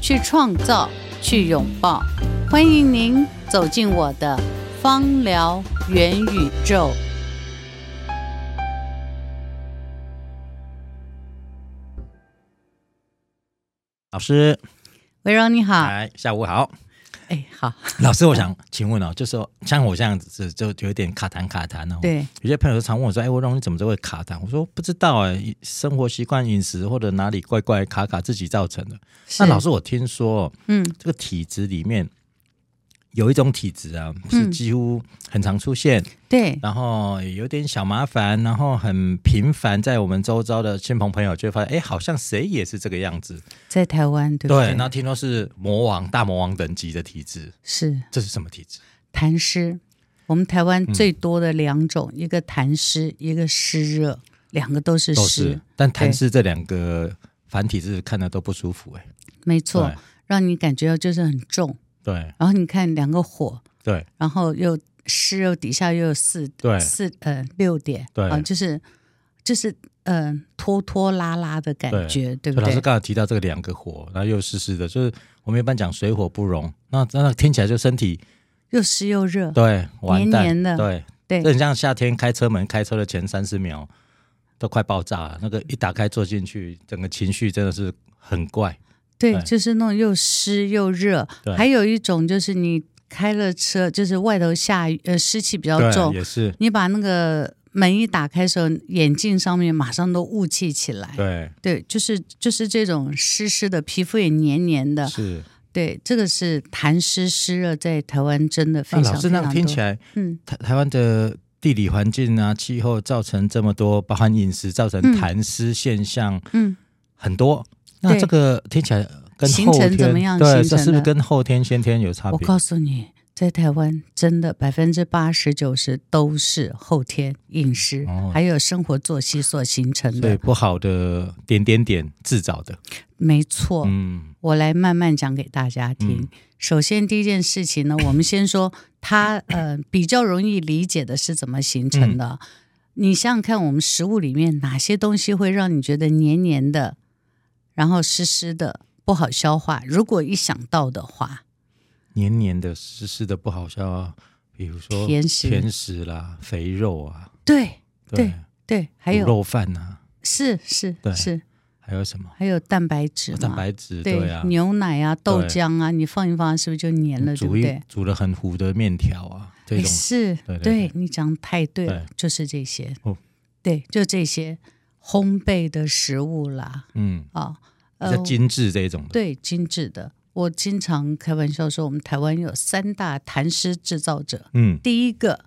去创造，去拥抱，欢迎您走进我的芳疗元宇宙。老师，维柔你好，哎，下午好。哎，好，老师，我想请问哦，就是说像我这样子，就有点卡痰卡痰哦。对，有些朋友常问我说：“哎，维柔你怎么就会卡痰？”我说：“不知道哎，生活习惯、饮食或者哪里怪怪卡卡，自己造成的。”那老师，我听说，嗯，这个体质里面。有一种体质啊，是几乎很常出现，嗯、对，然后有点小麻烦，然后很频繁，在我们周遭的亲朋朋友就会发现，哎，好像谁也是这个样子，在台湾，对不对？对，那听说是魔王、大魔王等级的体质，是，这是什么体质？痰湿。我们台湾最多的两种，嗯、一个痰湿，一个湿热，两个都是湿，但痰湿这两个繁体字看的都不舒服，哎，没错，让你感觉到就是很重。对，然后你看两个火，对，然后又湿，又底下又有四，对，四呃六点，对。啊，就是就是嗯、呃、拖拖拉拉的感觉，对，对不对？老师刚才提到这个两个火，然后又湿湿的，就是我们一般讲水火不容，那那听起来就身体又湿又热，对，完蛋，黏黏的，对。对，这很像夏天开车门开车的前三十秒都快爆炸了，那个一打开坐进去，整个情绪真的是很怪。对，就是那种又湿又热，还有一种就是你开了车，就是外头下雨，呃，湿气比较重，也是。你把那个门一打开的时候，眼镜上面马上都雾气起来。对，对，就是就是这种湿湿的，皮肤也黏黏的。是，对，这个是痰湿湿热，在台湾真的非常非常多。老师，那听起来，嗯，台台湾的地理环境啊，气候造成这么多，包含饮食造成痰湿现象，嗯，很多。那这个听起来跟后天形成怎么样？对，这是不是跟后天先天有差别？我告诉你，在台湾真的百分之八十九十都是后天饮食、哦、还有生活作息所形成的。对，不好的点点点制造的。没错。嗯，我来慢慢讲给大家听。嗯、首先，第一件事情呢，我们先说它呃比较容易理解的是怎么形成的。嗯、你想想看，我们食物里面哪些东西会让你觉得黏黏的？然后湿湿的不好消化，如果一想到的话，黏黏的湿湿的不好消化，比如说甜食、甜食啦、肥肉啊，对对。对，还有。肉饭呐，是是是，还有什么？还有蛋白质，蛋白质对啊，牛奶啊、豆浆啊，你放一放，是不是就黏了？对不对？煮了很糊的面条啊，这种。是，对你讲太对了，就是这些，哦。对，就这些。烘焙的食物啦，嗯啊，比较精致这种的，对，精致的。我经常开玩笑说，我们台湾有三大痰湿制造者，嗯，第一个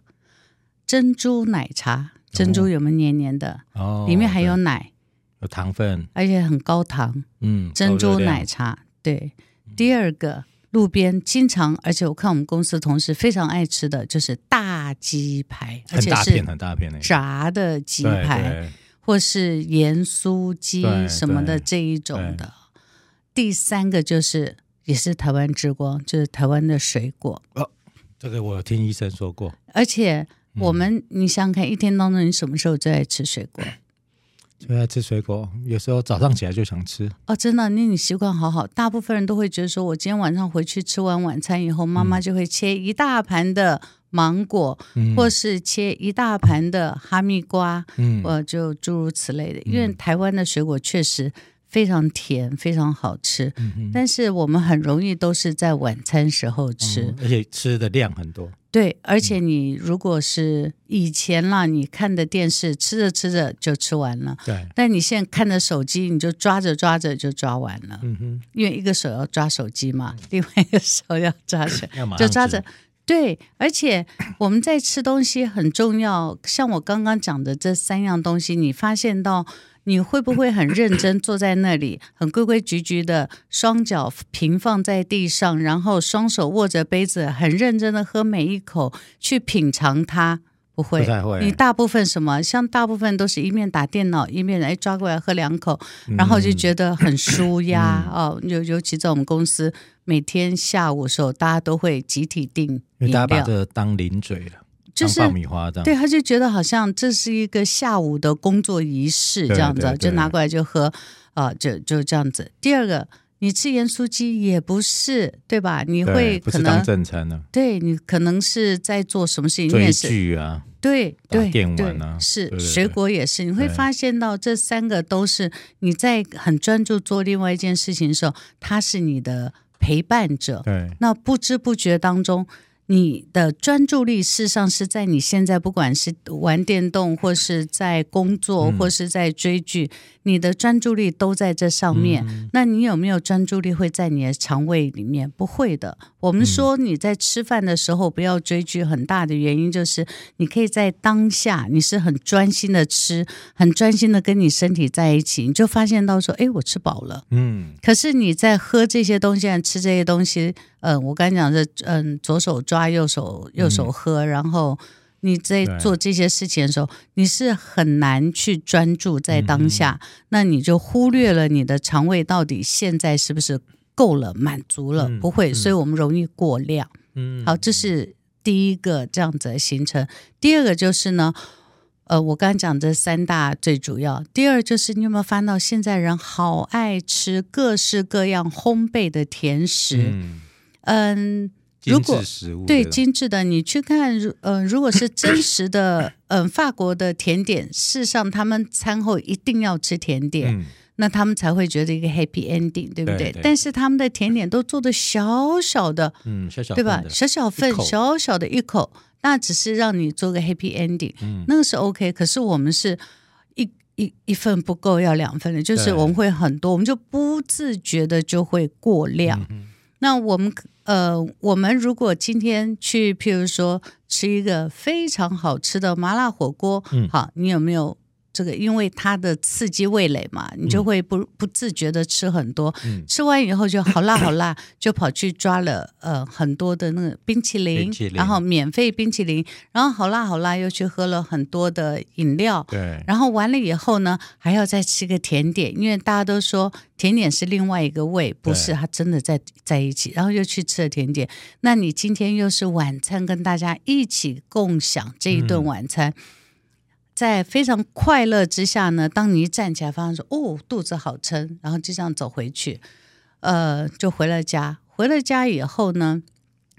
珍珠奶茶，珍珠有没有黏黏的？哦，里面还有奶，有糖分，而且很高糖，嗯，珍珠奶茶。对，第二个路边经常，而且我看我们公司同事非常爱吃的就是大鸡排，而且是很大片的炸的鸡排。或是盐酥鸡什么的这一种的，第三个就是也是台湾之光，就是台湾的水果。哦，这个我听医生说过。而且我们，嗯、你想想看，一天当中你什么时候最爱吃水果？最爱吃水果，有时候早上起来就想吃。哦，真的，那你习惯好好。大部分人都会觉得说，我今天晚上回去吃完晚餐以后，妈妈就会切一大盘的。芒果，或是切一大盘的哈密瓜，嗯，呃，就诸如此类的。因为台湾的水果确实非常甜，非常好吃，嗯，但是我们很容易都是在晚餐时候吃，嗯，而且吃的量很多。对，而且你如果是以前啦，你看的电视，吃着吃着就吃完了，对。但你现在看的手机，你就抓着抓着就抓完了，嗯哼，因为一个手要抓手机嘛，另外一个手要抓着，就抓着。对，而且 我们在吃东西很重要，像我刚刚讲的这三样东西，你发现到你会不会很认真坐在那里，很规规矩矩的，双脚平放在地上，然后双手握着杯子，很认真的喝每一口，去品尝它？不会，不太会。你大部分什么？像大部分都是一面打电脑，一面哎抓过来喝两口，然后就觉得很舒压、嗯、哦。尤尤其在我们公司，每天下午的时候，大家都会集体订因为大家把这个当零嘴了。就是爆米花这样，对，他就觉得好像这是一个下午的工作仪式这样子，对对对，就拿过来就喝，啊、呃，就就这样子。第二个，你吃盐酥鸡也不是，对吧？你会可能当正餐呢？对，你可能是在做什么事情？追剧啊，对对对对对，水果也是。你会发现到这三个都是你在很专注做另外一件事情的时候，它是你的陪伴者。对，那不知不觉当中。你的专注力事实上是在你现在不管是玩电动，或是在工作，或是在追剧，嗯，你的专注力都在这上面。嗯。那你有没有专注力会在你的肠胃里面？不会的。我们说你在吃饭的时候不要追剧，很大的原因就是你可以在当下，你是很专心的吃，很专心的跟你身体在一起，你就发现到说，哎，我吃饱了。嗯。可是你在喝这些东西，吃这些东西。嗯，我刚才讲的，嗯，左手抓，右手右手喝，嗯，然后你在做这些事情的时候，你是很难去专注在当下，嗯，那你就忽略了你的肠胃到底现在是不是够了，满足了，嗯，不会，所以我们容易过量。嗯，好，这是第一个这样子的形成。第二个就是呢，呃，我刚才讲这三大最主要。第二就是你有没有发现到现在人好爱吃各式各样烘焙的甜食？嗯嗯，如果对精致的，你去看，呃，如果是真实的，嗯、呃，法国的甜点，事实上他们餐后一定要吃甜点，嗯，那他们才会觉得一个 happy ending，对不对？对对，但是他们的甜点都做的小小的，嗯，小小对吧？小小份，小小的一口，那只是让你做个 happy ending，嗯，那个是 OK。可是我们是一一一份不够，要两份的，就是我们会很多，我们就不自觉的就会过量。嗯那我们呃，我们如果今天去，譬如说吃一个非常好吃的麻辣火锅，嗯，好，你有没有？这个因为它的刺激味蕾嘛，你就会不不自觉的吃很多，嗯，吃完以后就好辣 好辣，就跑去抓了呃很多的那个冰淇淋，淇淋，然后免费冰淇淋，然后好辣好辣又去喝了很多的饮料，对，然后完了以后呢，还要再吃个甜点，因为大家都说甜点是另外一个味，不是它真的在在一起，然后又去吃了甜点，那你今天又是晚餐跟大家一起共享这一顿晚餐。嗯在非常快乐之下呢，当你一站起来，发现说：“哦，肚子好撑。”然后就这样走回去，呃，就回了家。回了家以后呢，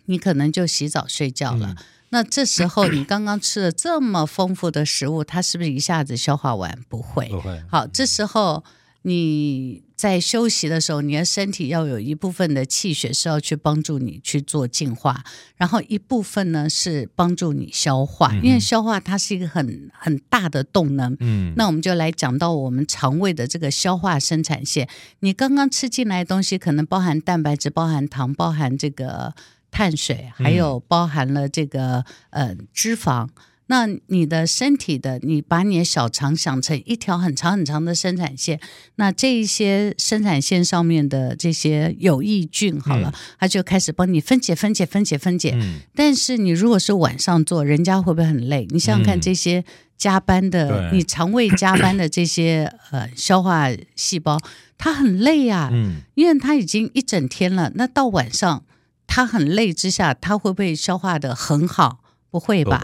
你可能就洗澡睡觉了。嗯、那这时候你刚刚吃了这么丰富的食物，它是不是一下子消化完？不会，不会。好，这时候。你在休息的时候，你的身体要有一部分的气血是要去帮助你去做净化，然后一部分呢是帮助你消化，嗯、因为消化它是一个很很大的动能。嗯，那我们就来讲到我们肠胃的这个消化生产线。你刚刚吃进来的东西可能包含蛋白质、包含糖、包含这个碳水，还有包含了这个呃脂肪。那你的身体的，你把你的小肠想成一条很长很长的生产线，那这一些生产线上面的这些有益菌，好了，它就开始帮你分解、分解、分解、分解。但是你如果是晚上做，人家会不会很累？你想想看，这些加班的，你肠胃加班的这些呃消化细胞，它很累呀，因为它已经一整天了。那到晚上，它很累之下，它会不会消化得很好？不会吧？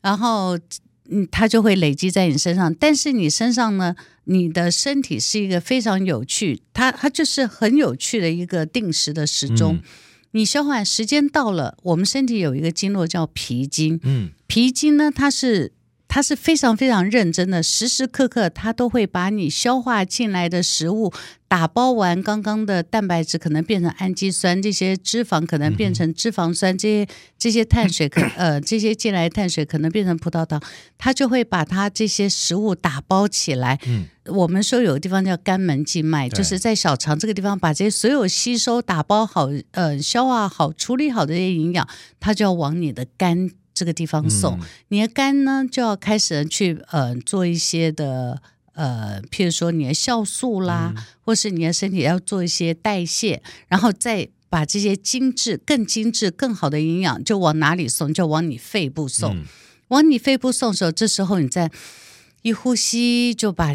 然后，嗯，它就会累积在你身上。但是你身上呢，你的身体是一个非常有趣，它它就是很有趣的一个定时的时钟。嗯、你消化时间到了，我们身体有一个经络叫脾经。嗯，脾经呢，它是它是非常非常认真的，时时刻刻他都会把你消化进来的食物。打包完，刚刚的蛋白质可能变成氨基酸，这些脂肪可能变成脂肪酸，这些这些碳水可呃这些进来的碳水可能变成葡萄糖，他就会把它这些食物打包起来。嗯，我们说有个地方叫肝门静脉，就是在小肠这个地方把这些所有吸收、打包好、呃消化好、处理好的这些营养，它就要往你的肝这个地方送。你的肝呢就要开始去呃做一些的。呃，譬如说你的酵素啦，嗯、或是你的身体要做一些代谢，然后再把这些精致、更精致、更好的营养就往哪里送？就往你肺部送。嗯、往你肺部送的时候，这时候你再一呼吸，就把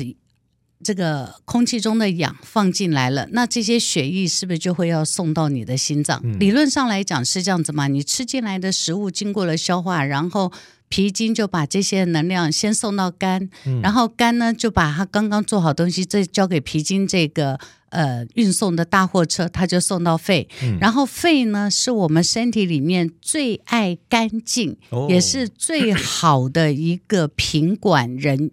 这个空气中的氧放进来了。那这些血液是不是就会要送到你的心脏？嗯、理论上来讲是这样子嘛？你吃进来的食物经过了消化，然后。脾经就把这些能量先送到肝，嗯、然后肝呢就把它刚刚做好东西再交给脾经这个呃运送的大货车，它就送到肺。嗯、然后肺呢是我们身体里面最爱干净，哦、也是最好的一个品管人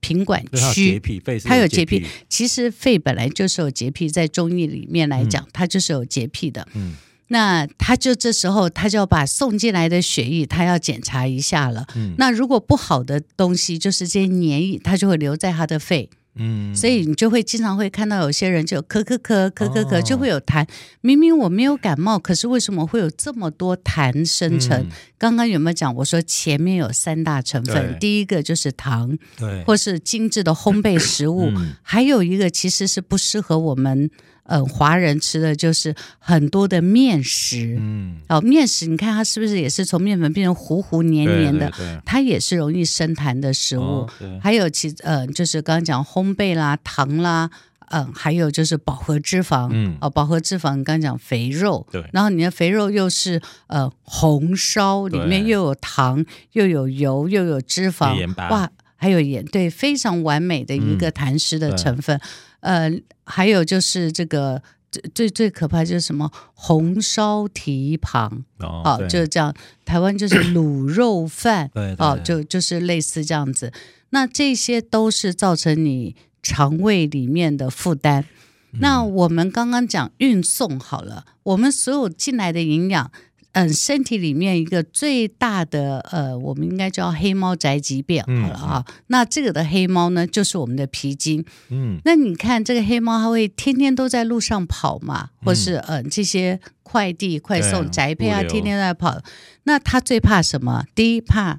品管区。它有洁癖，其实肺本来就是有洁癖，在中医里面来讲，嗯、它就是有洁癖的。嗯那他就这时候，他就要把送进来的血液，他要检查一下了。嗯，那如果不好的东西，就是这些粘液，它就会留在他的肺。嗯，所以你就会经常会看到有些人就咳咳咳咳咳咳，就会有痰。明明我没有感冒，可是为什么会有这么多痰生成？刚刚有没有讲？我说前面有三大成分，第一个就是糖，对，或是精致的烘焙食物，还有一个其实是不适合我们。嗯，华人吃的就是很多的面食，嗯，哦，面食，你看它是不是也是从面粉变成糊糊黏黏的？对对对，它也是容易生痰的食物。哦、还有其呃，就是刚刚讲烘焙啦、糖啦，嗯，还有就是饱和脂肪，嗯，哦，饱和脂肪，刚刚讲肥肉，对，然后你的肥肉又是呃红烧，里面又有糖，又有油，又有脂肪，哇，还有盐，对，非常完美的一个痰湿的成分。嗯呃，还有就是这个最最最可怕就是什么红烧蹄膀哦，哦就是这样。台湾就是卤肉饭，对，哦，就就是类似这样子。那这些都是造成你肠胃里面的负担。嗯、那我们刚刚讲运送好了，我们所有进来的营养。嗯，身体里面一个最大的呃，我们应该叫黑猫宅急便好了啊。嗯、那这个的黑猫呢，就是我们的皮筋。嗯，那你看这个黑猫，它会天天都在路上跑嘛，或是嗯、呃、这些快递快送宅配啊，天天在跑。那它最怕什么？第一怕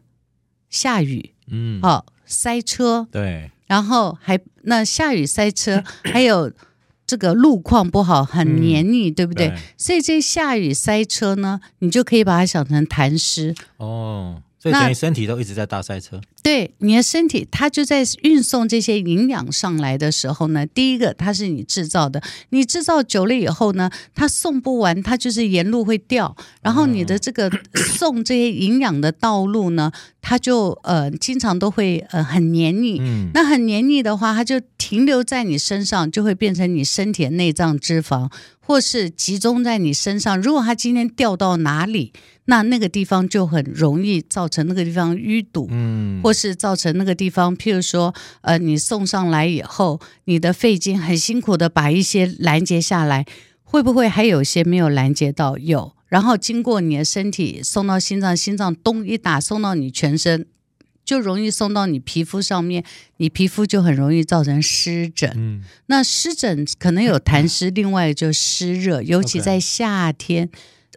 下雨，嗯，哦，塞车，对，然后还那下雨塞车，还有。这个路况不好，很黏腻，嗯、对不对？对，所以这下雨塞车呢，你就可以把它想成痰湿哦。所以等于身体都一直在大塞车。对，你的身体，它就在运送这些营养上来的时候呢，第一个它是你制造的，你制造久了以后呢，它送不完，它就是沿路会掉。然后你的这个送这些营养的道路呢，它就呃经常都会呃很黏腻。嗯，那很黏腻的话，它就停留在你身上，就会变成你身体的内脏脂肪。或是集中在你身上，如果它今天掉到哪里，那那个地方就很容易造成那个地方淤堵，嗯，或是造成那个地方，譬如说，呃，你送上来以后，你的肺经很辛苦的把一些拦截下来，会不会还有些没有拦截到？有，然后经过你的身体送到心脏，心脏咚一打送到你全身。就容易送到你皮肤上面，你皮肤就很容易造成湿疹。嗯，那湿疹可能有痰湿，另外就湿热，尤其在夏天。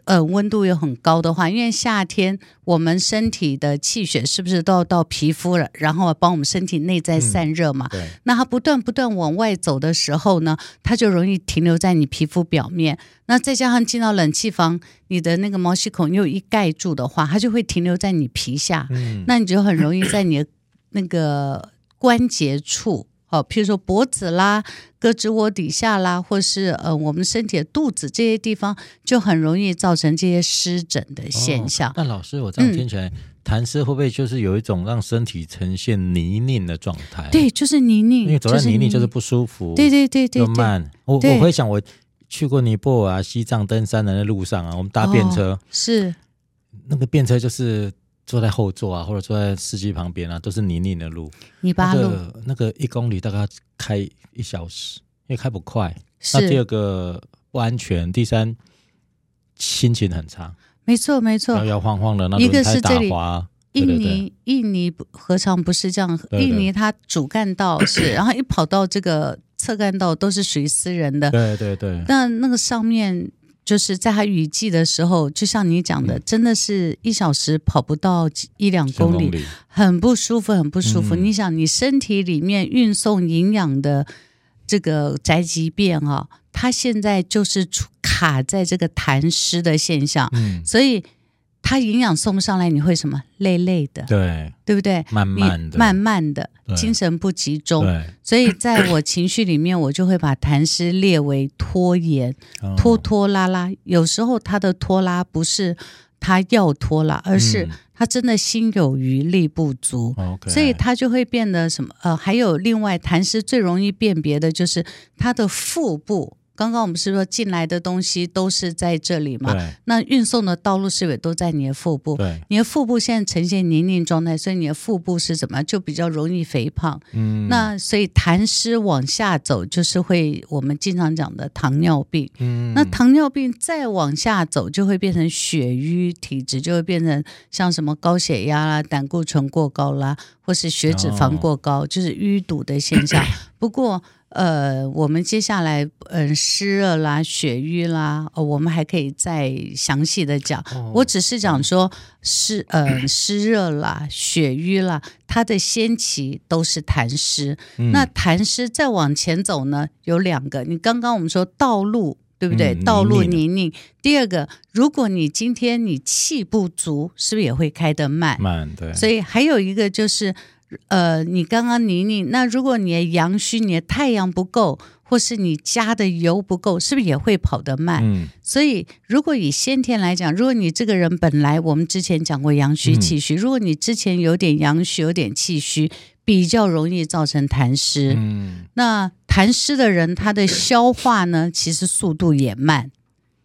呃，温度又很高的话，因为夏天我们身体的气血是不是都要到皮肤了，然后帮我们身体内在散热嘛？那它不断不断往外走的时候呢，它就容易停留在你皮肤表面。那再加上进到冷气房，你的那个毛细孔又一盖住的话，它就会停留在你皮下。嗯。那你就很容易在你的那个关节处。哦，譬如说脖子啦、胳肢窝底下啦，或是呃我们身体的肚子这些地方，就很容易造成这些湿疹的现象。那、哦、老师，我这样听起来，痰湿、嗯、会不会就是有一种让身体呈现泥泞的状态？对，就是泥泞，因为走在泥泞就是不舒服。对对对对，慢。我我会想，我去过尼泊尔啊、西藏登山的那路上啊，我们搭便车，哦、是那个便车就是。坐在后座啊，或者坐在司机旁边啊，都是泥泞的路，泥巴路。那个那个一公里大概开一小时，因为开不快。是。那第二个不安全，第三心情很差。没错没错，摇摇晃晃的，那轮胎打滑。印尼印尼何尝不是这样？对对对，印尼它主干道是，然后一跑到这个侧干道都是属于私人的。对对对。但那个上面。就是在它雨季的时候，就像你讲的，嗯、真的是一小时跑不到一两公里，公里很不舒服，很不舒服。嗯、你想，你身体里面运送营养的这个宅急便啊，它现在就是卡在这个痰湿的现象，嗯、所以。它营养送不上来，你会什么累累的，对对不对？慢慢的，慢慢的，精神不集中。所以在我情绪里面，我就会把痰湿列为拖延，哦、拖拖拉拉。有时候他的拖拉不是他要拖拉，而是他真的心有余力不足，嗯、所以他就会变得什么？呃，还有另外，痰湿最容易辨别的就是他的腹部。刚刚我们是说进来的东西都是在这里嘛？那运送的道路是不是都在你的腹部？对你的腹部现在呈现泥泞状态，所以你的腹部是怎么样？就比较容易肥胖。嗯，那所以痰湿往下走，就是会我们经常讲的糖尿病。嗯，那糖尿病再往下走，就会变成血瘀体质，就会变成像什么高血压啦、胆固醇过高啦，或是血脂肪过高，哦、就是淤堵的现象。不过。呃，我们接下来，嗯、呃，湿热啦、血瘀啦，哦，我们还可以再详细的讲。哦、我只是讲说湿，呃，湿热啦、血瘀啦，它的先期都是痰湿。嗯、那痰湿再往前走呢，有两个。你刚刚我们说道路，对不对？嗯、道路泥泞。第二个，如果你今天你气不足，是不是也会开得慢？慢，对。所以还有一个就是。呃，你刚刚泥泞，那如果你的阳虚，你的太阳不够，或是你加的油不够，是不是也会跑得慢？嗯，所以如果以先天来讲，如果你这个人本来我们之前讲过阳虚气虚，嗯、如果你之前有点阳虚，有点气虚，比较容易造成痰湿。嗯，那痰湿的人，他的消化呢，其实速度也慢。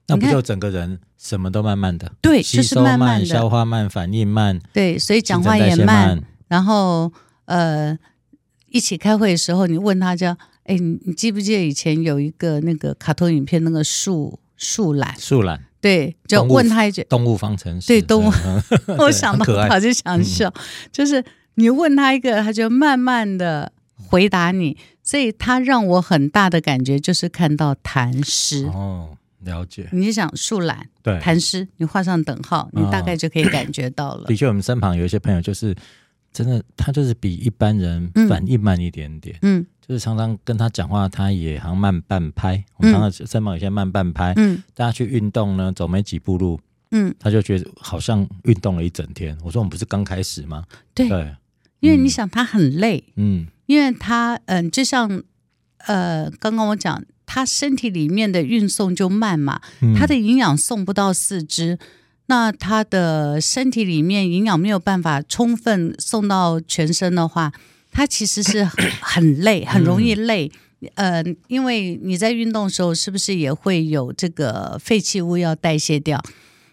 那不就整个人什么都慢慢的？对，就是慢，慢的消化慢，反应慢。对，所以讲话也慢。然后，呃，一起开会的时候，你问他叫，哎，你你记不记得以前有一个那个卡通影片，那个树树懒？树懒。对，就问他一句。动物方程式。对，动物。我想到我就想笑，就是你问他一个，他就慢慢的回答你，所以他让我很大的感觉就是看到痰湿。哦，了解。你想树懒，对，痰湿，你画上等号，你大概就可以感觉到了。的确，我们身旁有一些朋友就是。真的，他就是比一般人反应慢一点点，嗯，就是常常跟他讲话，他也好像慢半拍。嗯、我们常常身旁有些慢半拍，嗯，大家去运动呢，走没几步路，嗯，他就觉得好像运动了一整天。我说我们不是刚开始吗？对，对，因为你想他很累，嗯，因为他嗯、呃，就像呃，刚刚我讲，他身体里面的运送就慢嘛，嗯、他的营养送不到四肢。那他的身体里面营养没有办法充分送到全身的话，他其实是很 很累，很容易累。嗯、呃，因为你在运动的时候，是不是也会有这个废弃物要代谢掉？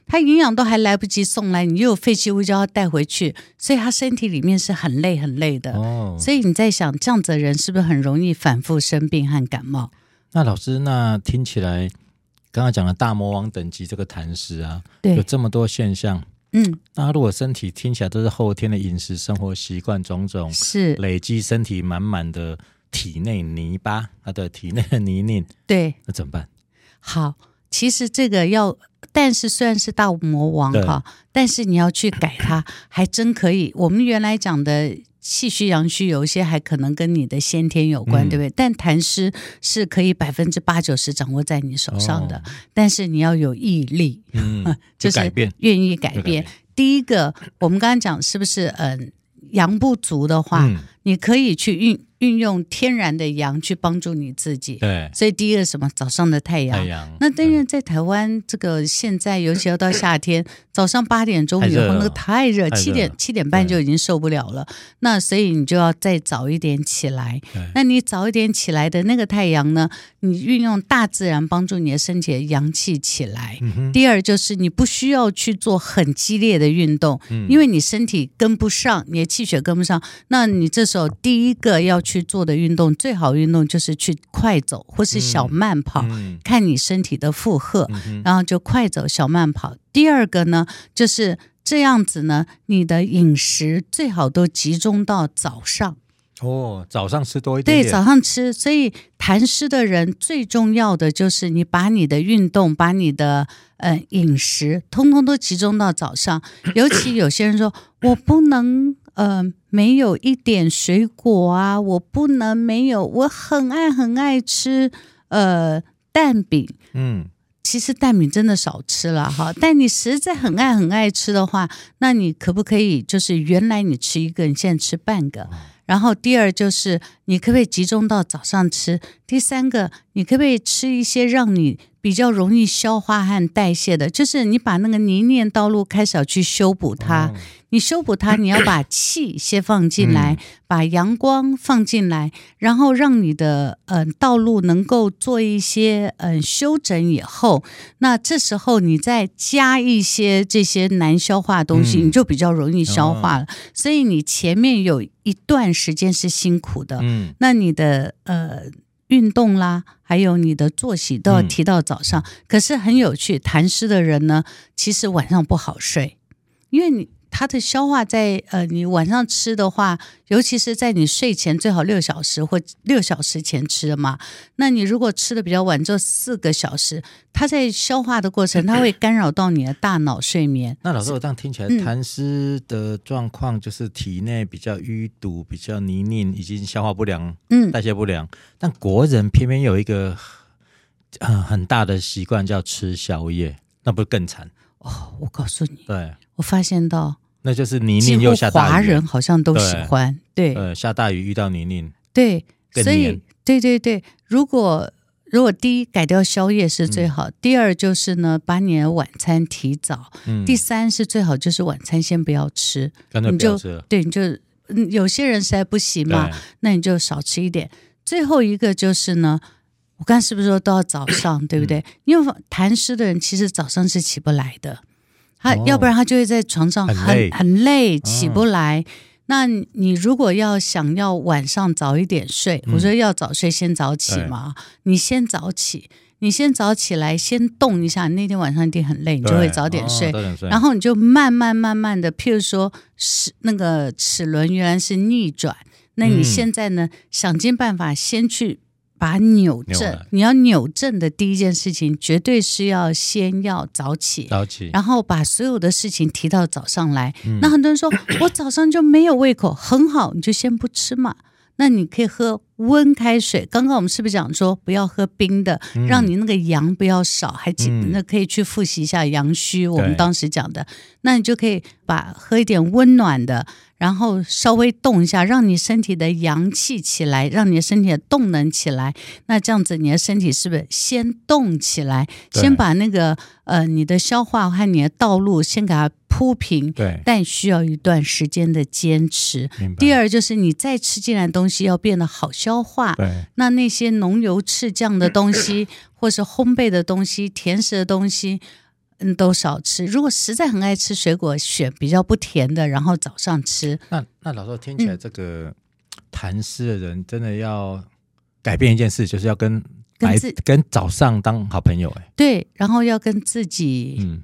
他营养都还来不及送来，你又有废弃物就要带回去，所以他身体里面是很累很累的。哦，所以你在想，这样子的人是不是很容易反复生病和感冒？那老师，那听起来。刚刚讲的大魔王等级这个痰湿啊，对有这么多现象，嗯，那如果身体听起来都是后天的饮食生活习惯种种，是累积身体满满的体内泥巴，他的体内的泥泞，对，那怎么办？好，其实这个要，但是虽然是大魔王哈，但是你要去改它，还真可以。我们原来讲的。气虚、阳虚，有一些还可能跟你的先天有关，嗯、对不对？但痰湿是可以百分之八九十掌握在你手上的，哦、但是你要有毅力，嗯，就是愿意改变。改变第一个，我们刚刚讲是不是？嗯，阳不足的话，嗯、你可以去运。运用天然的阳去帮助你自己，对，所以第一个什么早上的太阳，太阳。那但是在台湾这个现在，尤其要到夏天，早上八点钟以后那个太热，七点七点半就已经受不了了。那所以你就要再早一点起来。那你早一点起来的那个太阳呢？你运用大自然帮助你的身体的阳气起来。第二就是你不需要去做很激烈的运动，因为你身体跟不上，你的气血跟不上。那你这时候第一个要。去做的运动，最好运动就是去快走或是小慢跑，嗯嗯、看你身体的负荷，嗯、然后就快走小慢跑。第二个呢，就是这样子呢，你的饮食最好都集中到早上，哦，早上吃多一点点。对，早上吃。所以痰湿的人最重要的就是你把你的运动、把你的呃饮食，通通都集中到早上。尤其有些人说，我不能呃没有一点水果啊，我不能没有，我很爱很爱吃呃蛋饼。嗯。其实蛋饼真的少吃了哈，但你实在很爱很爱吃的话，那你可不可以就是原来你吃一个，你现在吃半个？然后第二就是你可不可以集中到早上吃？第三个，你可不可以吃一些让你比较容易消化和代谢的？就是你把那个泥泞道路开始要去修补它。你修补它，你要把气先放进来，嗯、把阳光放进来，然后让你的嗯、呃、道路能够做一些嗯、呃、修整以后，那这时候你再加一些这些难消化的东西，嗯、你就比较容易消化了。哦、所以你前面有一段时间是辛苦的，嗯，那你的呃运动啦，还有你的作息都要提到早上。嗯、可是很有趣，痰湿的人呢，其实晚上不好睡，因为你。它的消化在呃，你晚上吃的话，尤其是在你睡前最好六小时或六小时前吃的嘛。那你如果吃的比较晚，就四个小时，它在消化的过程，它会干扰到你的大脑睡眠。那老师，我这样听起来，痰湿的状况就是体内比较淤堵、比较泥泞，已经消化不良，嗯，代谢不良。但国人偏偏有一个很很大的习惯，叫吃宵夜，那不是更惨？哦，我告诉你，对。我发现到，那就是泥泞又下大雨。华人好像都喜欢，对，对呃，下大雨遇到泥泞，对，所以，对对对，如果如果第一改掉宵夜是最好，嗯、第二就是呢，把你的晚餐提早，嗯、第三是最好就是晚餐先不要吃，不要吃你就对，你就有些人实在不行嘛，那你就少吃一点。最后一个就是呢，我刚是不是说都要早上，对不对？嗯、因为痰湿的人其实早上是起不来的。他要不然他就会在床上很很累，起不来。哦、那你如果要想要晚上早一点睡，嗯、我说要早睡先早起嘛。对你先早起，你先早起来，先动一下。你那天晚上一定很累，你就会早点睡。哦、然后你就慢慢慢慢的，譬如说是那个齿轮原来是逆转，那你现在呢，嗯、想尽办法先去。把扭正，扭你要扭正的第一件事情，绝对是要先要早起，早起，然后把所有的事情提到早上来。嗯、那很多人说，我早上就没有胃口，很好，你就先不吃嘛。那你可以喝温开水。刚刚我们是不是讲说不要喝冰的，嗯、让你那个阳不要少？还记、嗯、那可以去复习一下阳虚，我们当时讲的。那你就可以把喝一点温暖的。然后稍微动一下，让你身体的阳气起来，让你的身体的动能起来。那这样子，你的身体是不是先动起来？先把那个呃，你的消化和你的道路先给它铺平。对。但需要一段时间的坚持。第二就是你再吃进来的东西要变得好消化。对。那那些浓油赤酱的东西，或是烘焙的东西、甜食的东西。嗯，都少吃。如果实在很爱吃水果，选比较不甜的，然后早上吃。那那老师听起来，这个痰湿的人真的要改变一件事，就是要跟跟自跟早上当好朋友。哎，对，然后要跟自己嗯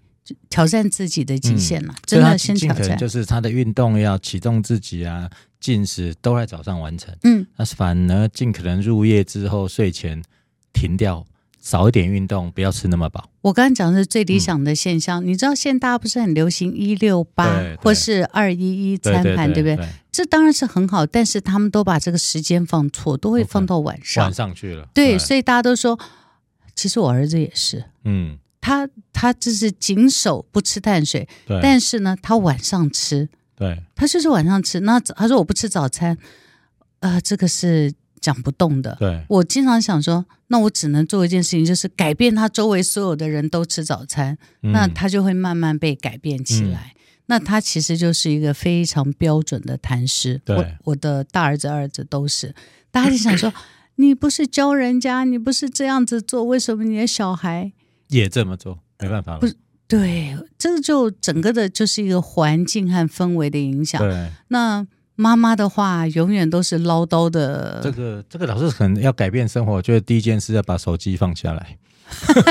挑战自己的极限了，嗯、真的先挑战。就是他的运动要启动自己啊，进食都在早上完成。嗯，那反而尽可能入夜之后睡前停掉。少一点运动，不要吃那么饱。我刚刚讲的是最理想的现象。嗯、你知道现在大家不是很流行一六八或是二一一餐盘，对不对？这当然是很好，但是他们都把这个时间放错，都会放到晚上。晚上去了。对，对所以大家都说，其实我儿子也是，嗯，他他就是谨守不吃碳水，但是呢，他晚上吃，对，他就是晚上吃。那他说我不吃早餐，啊、呃，这个是。讲不动的，对，我经常想说，那我只能做一件事情，就是改变他周围所有的人都吃早餐，嗯、那他就会慢慢被改变起来。嗯、那他其实就是一个非常标准的痰湿。对。我我的大儿子、二儿子都是，大家就想说，你不是教人家，你不是这样子做，为什么你的小孩也这么做？没办法了，不是，对，这个就整个的就是一个环境和氛围的影响。对，那。妈妈的话永远都是唠叨的。这个这个老师可能要改变生活，就是第一件事要把手机放下来。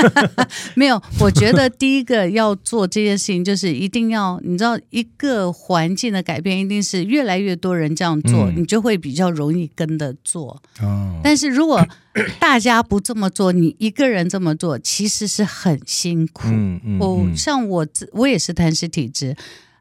没有，我觉得第一个要做这件事情，就是一定要你知道，一个环境的改变，一定是越来越多人这样做，嗯、你就会比较容易跟着做。哦，但是如果大家不这么做，你一个人这么做，其实是很辛苦。嗯嗯，我、嗯、像我自我也是痰湿体质，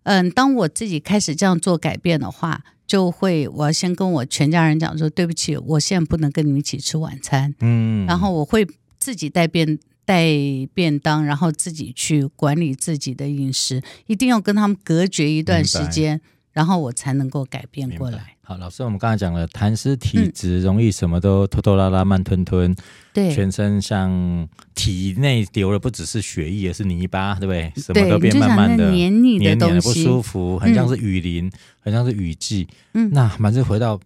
嗯，当我自己开始这样做改变的话，就会我要先跟我全家人讲说，对不起，我现在不能跟你们一起吃晚餐。嗯，然后我会。自己带便带便当，然后自己去管理自己的饮食，一定要跟他们隔绝一段时间，然后我才能够改变过来。好，老师，我们刚才讲了，痰湿体质容易什么都拖拖拉拉、慢吞吞，对，全身像体内流的不只是血液，也是泥巴，对不对？什么都变慢慢的黏腻的东西，不舒服，很像是雨淋，嗯、很像是雨季。嗯，那还是回到。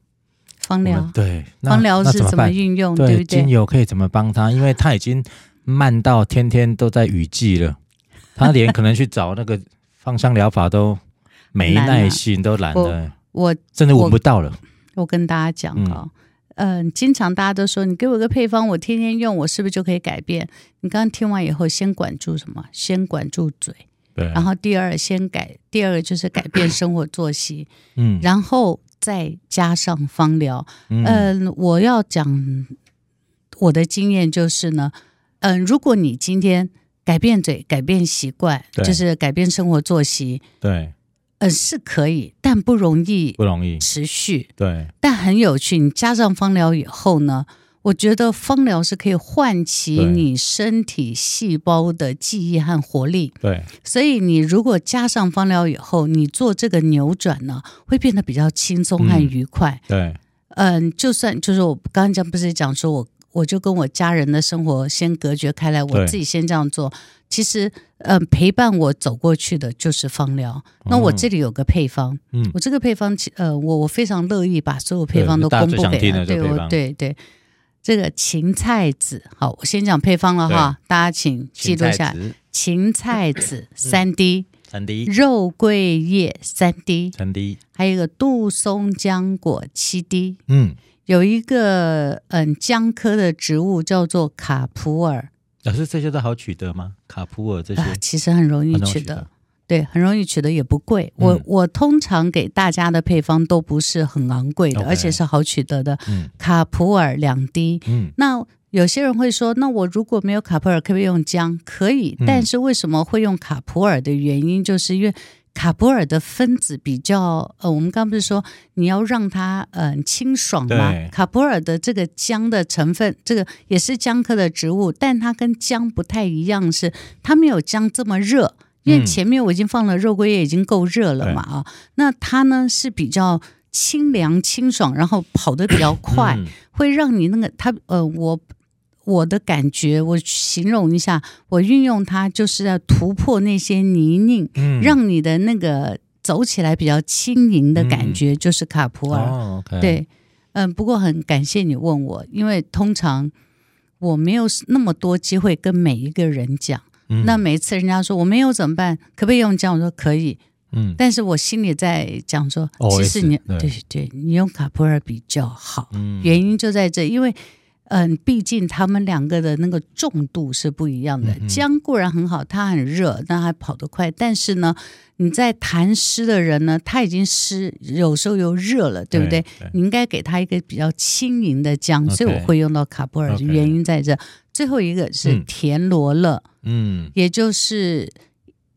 芳疗对，芳疗是怎么运用？对，对不对？精油可以怎么帮他？因为他已经慢到天天都在雨季了，他连可能去找那个芳香疗法都没耐心，都懒得。我真的闻不到了。我，跟大家讲啊，嗯、呃，经常大家都说，你给我个配方，我天天用，我是不是就可以改变？你刚刚听完以后，先管住什么？先管住嘴。对。然后第二，先改，第二个就是改变生活作息。嗯。然后。再加上芳疗，嗯、呃，我要讲我的经验就是呢，嗯、呃，如果你今天改变嘴、改变习惯，就是改变生活作息，对，呃，是可以，但不容易，不容易。持续，对，但很有趣。你加上芳疗以后呢？我觉得芳疗是可以唤起你身体细胞的记忆和活力。对，所以你如果加上芳疗以后，你做这个扭转呢，会变得比较轻松和愉快。嗯、对，嗯，就算就是我刚刚讲不是讲说我我就跟我家人的生活先隔绝开来，我自己先这样做。其实，嗯，陪伴我走过去的就是芳疗。那我这里有个配方，嗯，我这个配方，呃，我我非常乐意把所有配方都公布给他。对，我对对。这个芹菜籽，好，我先讲配方了哈，大家请记录下来。芹菜籽三滴，三滴，肉桂叶三滴，三滴，还有一个杜松浆果七滴。嗯，有一个嗯姜科的植物叫做卡普尔。老师，这些都好取得吗？卡普尔这些其实很容易取得。对，很容易取得，也不贵。我、嗯、我通常给大家的配方都不是很昂贵的而且是好取得的。嗯、卡普尔两滴。嗯，那有些人会说，那我如果没有卡普尔，可不可以用姜？可以，但是为什么会用卡普尔的原因，就是因为卡普尔的分子比较呃，我们刚刚不是说你要让它嗯、呃、清爽吗？卡普尔的这个姜的成分，这个也是姜科的植物，但它跟姜不太一样，是它没有姜这么热。因为前面我已经放了肉桂叶，已经够热了嘛啊，那它呢是比较清凉清爽，然后跑得比较快，会让你那个它呃，我我的感觉，我形容一下，我运用它就是要突破那些泥泞，让你的那个走起来比较轻盈的感觉，就是卡普尔。对，嗯，不过很感谢你问我，因为通常我没有那么多机会跟每一个人讲。嗯、那每一次人家说我没有怎么办？可不可以用姜？我说可以。嗯，但是我心里在讲说，其实你对对，对，你用卡普尔比较好。嗯，原因就在这，因为嗯，毕竟他们两个的那个重度是不一样的。嗯、姜固然很好，它很热，但它跑得快。但是呢，你在痰湿的人呢，他已经湿，有时候又热了，对不对？对对，你应该给他一个比较轻盈的姜所以我会用到卡普尔。原因在这。最后一个是甜罗勒，嗯，也就是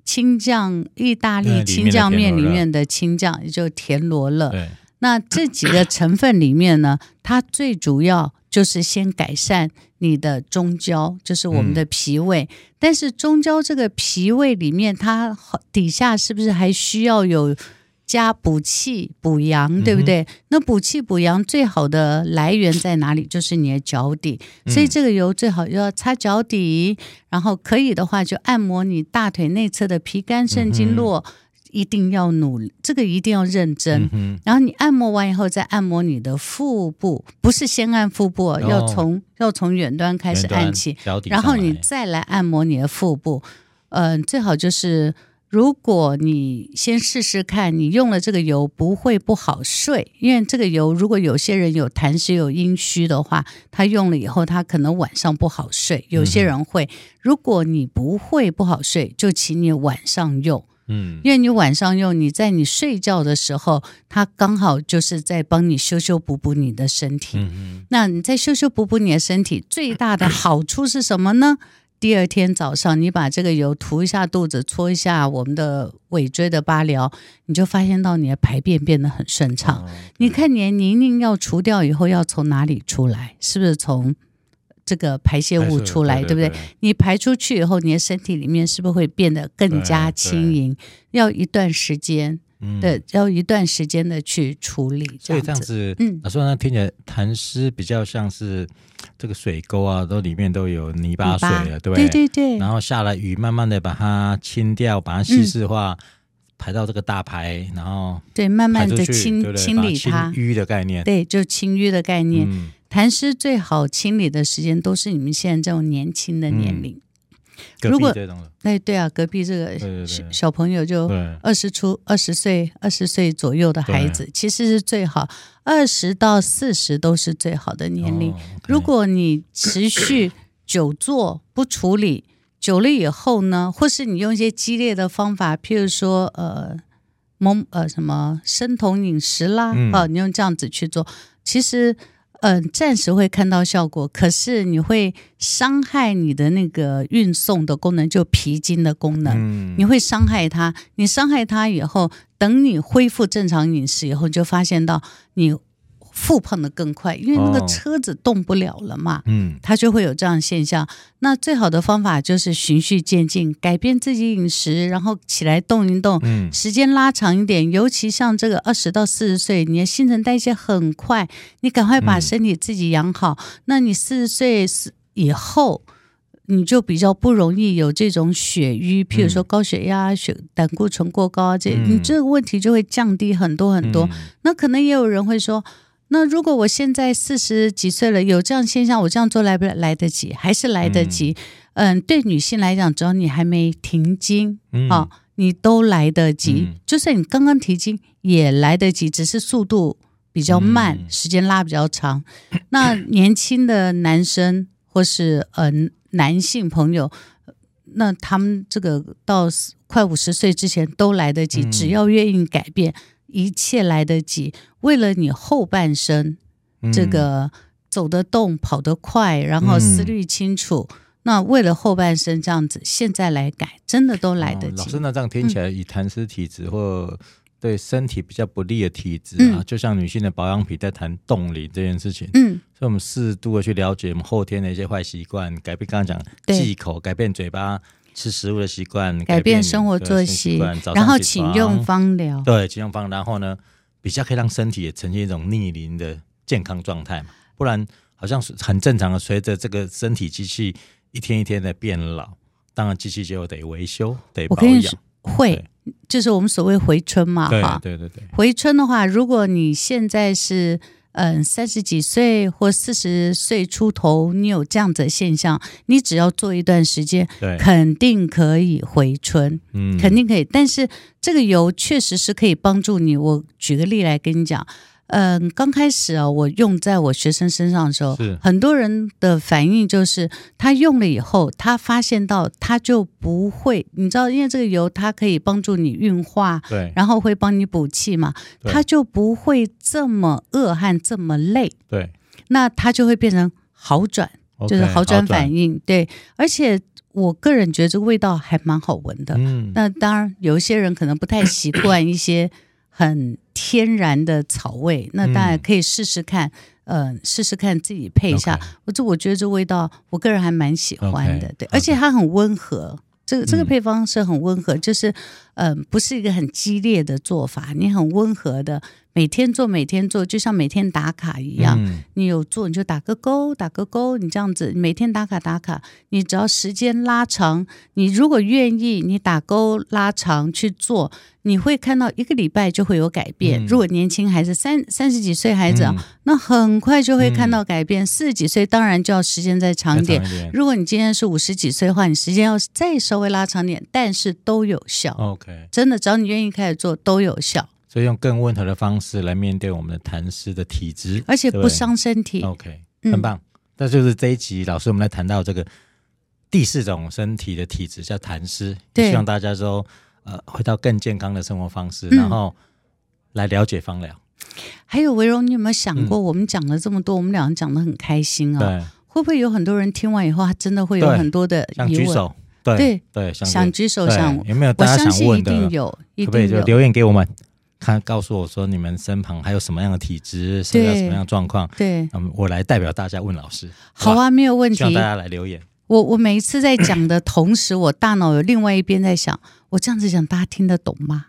青酱，意大利青酱面里面的青酱，也就是甜罗勒。那这几个成分里面呢，它最主要就是先改善你的中焦，就是我们的脾胃。嗯、但是中焦这个脾胃里面，它底下是不是还需要有？加补气补阳，对不对？嗯、那补气补阳最好的来源在哪里？就是你的脚底，嗯、所以这个油最好要擦脚底，然后可以的话就按摩你大腿内侧的脾肝肾经络，一定要努力，这个一定要认真。嗯、然后你按摩完以后再按摩你的腹部，不是先按腹部，哦、要从要从远端开始按起，然后你再来按摩你的腹部。嗯、呃，最好就是。如果你先试试看，你用了这个油不会不好睡，因为这个油如果有些人有痰湿有阴虚的话，他用了以后他可能晚上不好睡。有些人会，如果你不会不好睡，就请你晚上用，嗯，因为你晚上用，你在你睡觉的时候，它刚好就是在帮你修修补补你的身体。嗯，那你在修修补补你的身体，最大的好处是什么呢？第二天早上，你把这个油涂一下肚子，搓一下我们的尾椎的八髎，你就发现到你的排便变得很顺畅。哦、你看，你泥泞要除掉以后，要从哪里出来？是不是从这个排泄物出来？对，不对？你排出去以后，你的身体里面是不是会变得更加轻盈？要一段时间。对、嗯，要一段时间的去处理，所以这样子，嗯，老师那听起来痰湿比较像是这个水沟啊，都里面都有泥巴水了，对不对？对对对。然后下了雨，慢慢的把它清掉，把它稀释化、嗯，排到这个大排，然后对，慢慢的清对对清理它，清淤的概念，对，就清淤的概念。嗯、痰湿最好清理的时间都是你们现在这种年轻的年龄。嗯如果哎对啊，隔壁这个小小朋友就二十出二十岁二十岁左右的孩子，其实是最好二十到四十都是最好的年龄。哦 okay、如果你持续 久坐不处理，久了以后呢，或是你用一些激烈的方法，譬如说呃蒙呃什么生酮饮食啦，嗯、啊，你用这样子去做，其实。嗯，暂时会看到效果，可是你会伤害你的那个运送的功能，就皮筋的功能，嗯，你会伤害它。你伤害它以后，等你恢复正常饮食以后，就发现到你。复胖的更快，因为那个车子动不了了嘛，嗯，它就会有这样的现象。那最好的方法就是循序渐进，改变自己饮食，然后起来动一动，嗯，时间拉长一点。尤其像这个二十到四十岁，你的新陈代谢很快，你赶快把身体自己养好。那你四十岁以后，你就比较不容易有这种血瘀，譬如说高血压、血胆固醇过高啊，这你这个问题就会降低很多很多。那可能也有人会说。那如果我现在四十几岁了，有这样现象，我这样做来不来得及？还是来得及？嗯，嗯对女性来讲，只要你还没停经，嗯，哦，你都来得及。嗯，就算你刚刚停经，也来得及，只是速度比较慢，嗯，时间拉比较长。那年轻的男生或是呃男性朋友，那他们这个到快五十岁之前都来得及，只要愿意改变。一切来得及，为了你后半生，嗯、这个走得动、跑得快，然后思虑清楚、嗯，那为了后半生这样子，现在来改，真的都来得及。哦、老师，那这样听起来，以痰湿体质或对身体比较不利的体质啊、嗯，就像女性的保养品，在谈冻龄这件事情，嗯，所以我们适度的去了解我们后天的一些坏习惯，改变刚刚讲忌口，改变嘴巴。吃食物的习惯，改变，生活作息，然后请用方疗。对，请用芳，然后呢，比较可以让身体也呈现一种逆龄的健康状态嘛。不然，好像是很正常的，随着这个身体机器一天一天的变老，当然机器就得维修，得保养。会，就是我们所谓回春嘛，哈。对对对对。回春的话，如果你现在是。嗯，三十几岁或四十岁出头，你有这样子的现象，你只要做一段时间，对，肯定可以回春，嗯，肯定可以。但是这个油确实是可以帮助你。我举个例来跟你讲。嗯，刚开始啊，我用在我学生身上的时候，很多人的反应就是，他用了以后，他发现到他就不会，你知道，因为这个油它可以帮助你运化，对，然后会帮你补气嘛，他就不会这么恶汗，这么累，对，那他就会变成好转，就是好转反应，对，而且我个人觉得这个味道还蛮好闻的，嗯，那当然有一些人可能不太习惯一些。很天然的草味，那大家可以试试看，嗯、呃，试试看自己配一下。我.这我觉得这味道，我个人还蛮喜欢的，okay. 对，而且它很温和。这个这个配方是很温和，嗯、就是嗯、呃，不是一个很激烈的做法，你很温和的每天做，每天做，就像每天打卡一样。嗯、你有做，你就打个勾，打个勾。你这样子每天打卡打卡，你只要时间拉长，你如果愿意，你打勾拉长去做，你会看到一个礼拜就会有改变。嗯、如果年轻孩子三三十几岁孩子，嗯、那很快就会看到改变。四十几岁当然就要时间再长一点。点如果你今天是五十几岁的话，你时间要再稍微拉长点，但是都有效。OK，真的，只要你愿意开始做，都有效。所以用更温和的方式来面对我们的痰湿的体质，而且不伤身体。OK，很棒。那、嗯、就是这一集老师我们来谈到这个第四种身体的体质叫痰湿，对希望大家都呃回到更健康的生活方式，嗯、然后来了解芳疗。还有维荣，你有没有想过，我们讲了这么多，嗯、我们两个讲的很开心啊、哦？会不会有很多人听完以后，他真的会有很多的疑问？想举手？对对对，想举手想有没有大家想问的？一定有，一定有，留言给我们？看，告诉我说你们身旁还有什么样的体质，是有什么样的状况？对，嗯，我来代表大家问老师。好啊，没有问题。希望大家来留言。我我每一次在讲的同时，我大脑有另外一边在想，我这样子讲大家听得懂吗？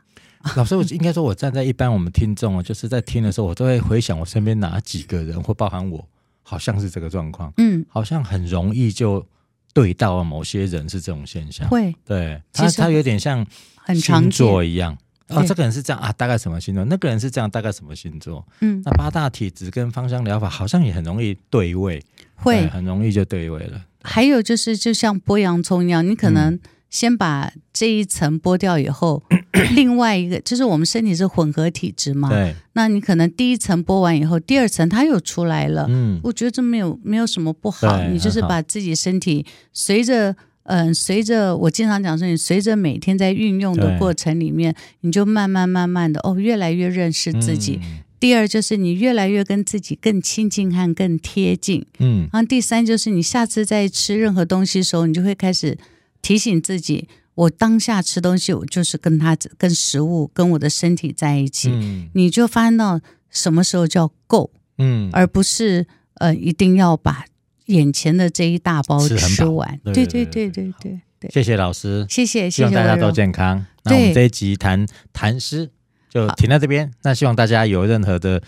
老师，我应该说，我站在一般我们听众啊，就是在听的时候，我都会回想我身边哪几个人，或包含我，好像是这个状况。嗯，好像很容易就对到某些人是这种现象。会，对，他他有点像星座一样。哦，这个人是这样啊，大概什么星座？那个人是这样，大概什么星座？嗯，那八大体质跟芳香疗法好像也很容易对位，会很容易就对位了。还有就是，就像剥洋葱一样，你可能先把这一层剥掉以后，嗯、另外一个就是我们身体是混合体质嘛，对，那你可能第一层剥完以后，第二层它又出来了。嗯，我觉得这没有没有什么不好，你就是把自己身体随着。嗯，随着我经常讲说，你随着每天在运用的过程里面，你就慢慢慢慢的哦，越来越认识自己。嗯、第二就是你越来越跟自己更亲近和更贴近。嗯，然后第三就是你下次在吃任何东西的时候，你就会开始提醒自己，我当下吃东西，我就是跟他、跟食物、跟我的身体在一起。嗯、你就发现到什么时候叫够，嗯，而不是呃一定要把。眼前的这一大包吃完，对对对对对对。谢谢老师，谢谢，希望大家都健康。那我们这一集谈谈诗就停在这边。那希望大家有任何的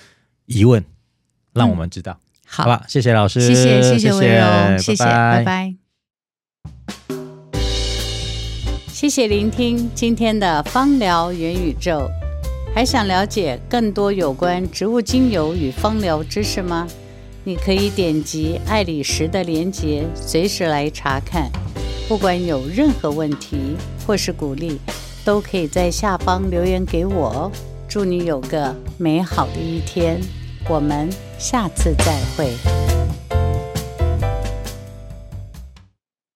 疑问，让我们知道。好吧，谢谢老师，谢谢谢谢温柔，谢谢，拜拜。谢谢聆听今天的芳疗元宇宙。还想了解更多有关植物精油与芳疗知识吗？你可以点击爱里石的连接，随时来查看。不管有任何问题或是鼓励，都可以在下方留言给我哦。祝你有个美好的一天，我们下次再会。